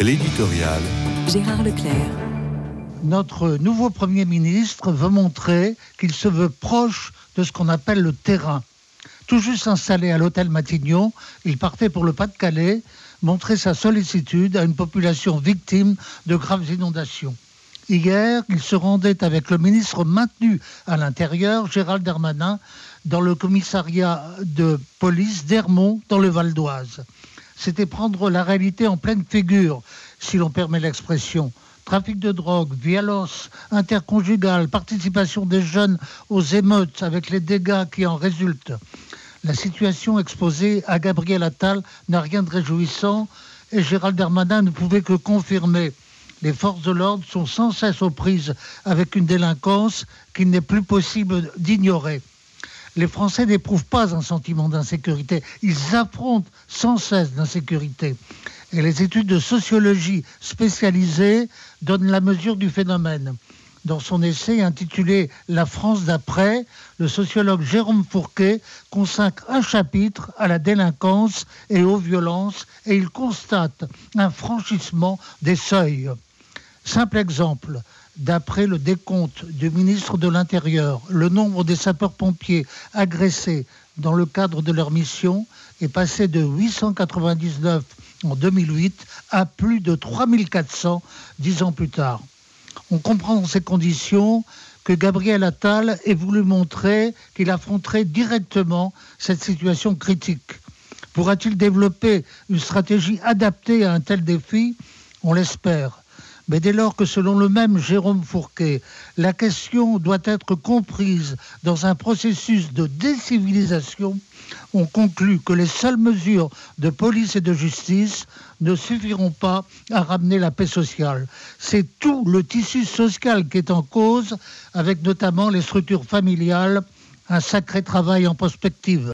L'éditorial. Gérard Leclerc. Notre nouveau Premier ministre veut montrer qu'il se veut proche de ce qu'on appelle le terrain. Tout juste installé à l'hôtel Matignon, il partait pour le Pas-de-Calais montrer sa sollicitude à une population victime de graves inondations. Hier, il se rendait avec le ministre maintenu à l'intérieur, Gérald Darmanin, dans le commissariat de police d'Hermont, dans le Val d'Oise c'était prendre la réalité en pleine figure, si l'on permet l'expression. Trafic de drogue, violence interconjugale, participation des jeunes aux émeutes avec les dégâts qui en résultent. La situation exposée à Gabriel Attal n'a rien de réjouissant et Gérald Darmanin ne pouvait que confirmer. Les forces de l'ordre sont sans cesse aux prises avec une délinquance qu'il n'est plus possible d'ignorer les Français n'éprouvent pas un sentiment d'insécurité. Ils affrontent sans cesse l'insécurité. Et les études de sociologie spécialisées donnent la mesure du phénomène. Dans son essai intitulé La France d'après, le sociologue Jérôme Fourquet consacre un chapitre à la délinquance et aux violences et il constate un franchissement des seuils. Simple exemple, D'après le décompte du ministre de l'Intérieur, le nombre des sapeurs-pompiers agressés dans le cadre de leur mission est passé de 899 en 2008 à plus de 3400 dix ans plus tard. On comprend dans ces conditions que Gabriel Attal ait voulu montrer qu'il affronterait directement cette situation critique. Pourra-t-il développer une stratégie adaptée à un tel défi? On l'espère. Mais dès lors que, selon le même Jérôme Fourquet, la question doit être comprise dans un processus de décivilisation, on conclut que les seules mesures de police et de justice ne suffiront pas à ramener la paix sociale. C'est tout le tissu social qui est en cause, avec notamment les structures familiales, un sacré travail en prospective.